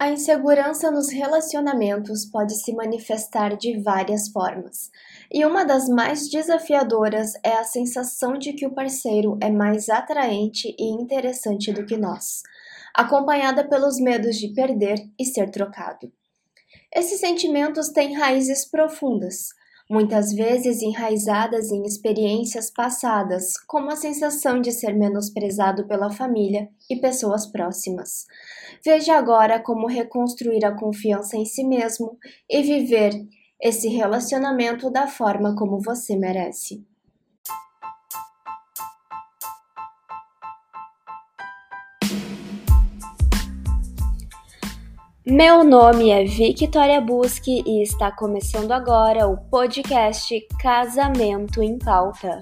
A insegurança nos relacionamentos pode se manifestar de várias formas, e uma das mais desafiadoras é a sensação de que o parceiro é mais atraente e interessante do que nós, acompanhada pelos medos de perder e ser trocado. Esses sentimentos têm raízes profundas, muitas vezes enraizadas em experiências passadas, como a sensação de ser menosprezado pela família e pessoas próximas. Veja agora como reconstruir a confiança em si mesmo e viver esse relacionamento da forma como você merece. Meu nome é Victoria Busque e está começando agora o podcast Casamento em Pauta.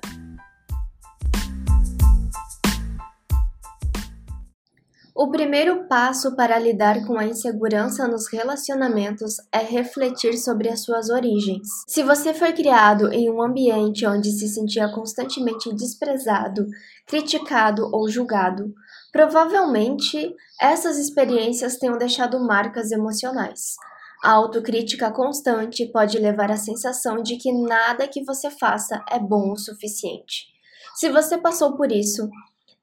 O primeiro passo para lidar com a insegurança nos relacionamentos é refletir sobre as suas origens. Se você foi criado em um ambiente onde se sentia constantemente desprezado, criticado ou julgado, Provavelmente, essas experiências tenham deixado marcas emocionais. A autocrítica constante pode levar à sensação de que nada que você faça é bom o suficiente. Se você passou por isso,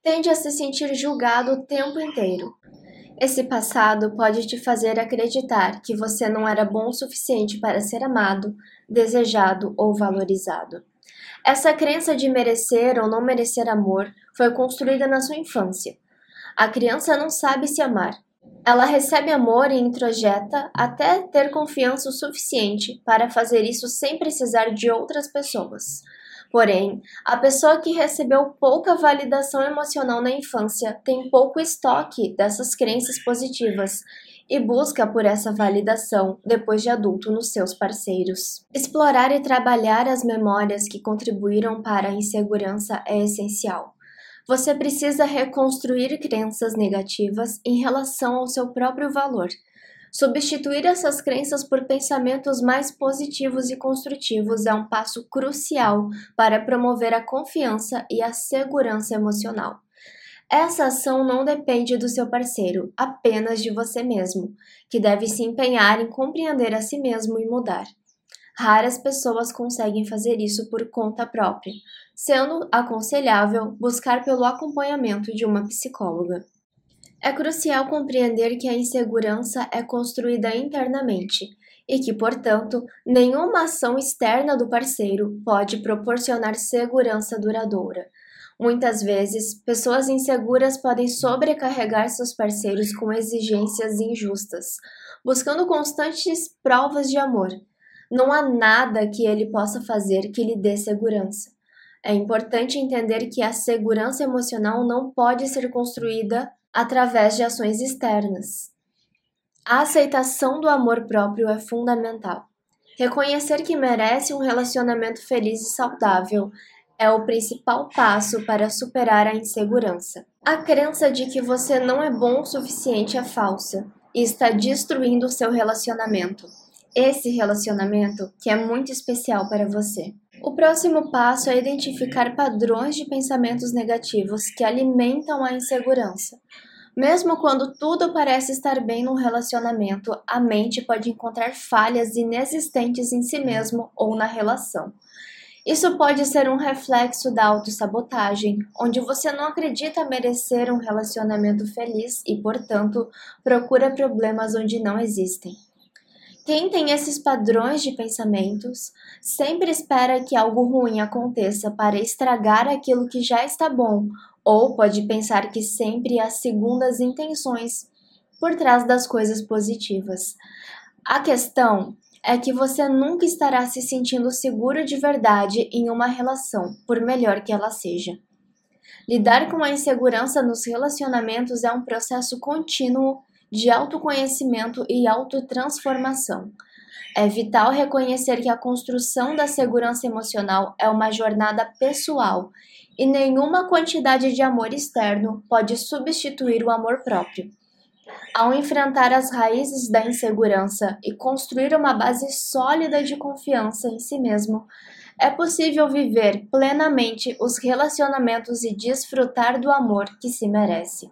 tende a se sentir julgado o tempo inteiro. Esse passado pode te fazer acreditar que você não era bom o suficiente para ser amado, desejado ou valorizado. Essa crença de merecer ou não merecer amor foi construída na sua infância a criança não sabe se amar. Ela recebe amor e introjeta até ter confiança o suficiente para fazer isso sem precisar de outras pessoas. Porém, a pessoa que recebeu pouca validação emocional na infância tem pouco estoque dessas crenças positivas e busca por essa validação depois de adulto nos seus parceiros. Explorar e trabalhar as memórias que contribuíram para a insegurança é essencial. Você precisa reconstruir crenças negativas em relação ao seu próprio valor. Substituir essas crenças por pensamentos mais positivos e construtivos é um passo crucial para promover a confiança e a segurança emocional. Essa ação não depende do seu parceiro, apenas de você mesmo, que deve se empenhar em compreender a si mesmo e mudar. Raras pessoas conseguem fazer isso por conta própria, sendo aconselhável buscar pelo acompanhamento de uma psicóloga. É crucial compreender que a insegurança é construída internamente e que, portanto, nenhuma ação externa do parceiro pode proporcionar segurança duradoura. Muitas vezes, pessoas inseguras podem sobrecarregar seus parceiros com exigências injustas, buscando constantes provas de amor não há nada que ele possa fazer que lhe dê segurança. É importante entender que a segurança emocional não pode ser construída através de ações externas. A aceitação do amor próprio é fundamental. Reconhecer que merece um relacionamento feliz e saudável é o principal passo para superar a insegurança. A crença de que você não é bom o suficiente é falsa e está destruindo o seu relacionamento esse relacionamento que é muito especial para você. O próximo passo é identificar padrões de pensamentos negativos que alimentam a insegurança. Mesmo quando tudo parece estar bem no relacionamento, a mente pode encontrar falhas inexistentes em si mesmo ou na relação. Isso pode ser um reflexo da autossabotagem, onde você não acredita merecer um relacionamento feliz e, portanto, procura problemas onde não existem. Quem tem esses padrões de pensamentos sempre espera que algo ruim aconteça para estragar aquilo que já está bom, ou pode pensar que sempre há segundas intenções por trás das coisas positivas. A questão é que você nunca estará se sentindo seguro de verdade em uma relação, por melhor que ela seja. Lidar com a insegurança nos relacionamentos é um processo contínuo de autoconhecimento e autotransformação. É vital reconhecer que a construção da segurança emocional é uma jornada pessoal e nenhuma quantidade de amor externo pode substituir o amor próprio. Ao enfrentar as raízes da insegurança e construir uma base sólida de confiança em si mesmo, é possível viver plenamente os relacionamentos e desfrutar do amor que se merece.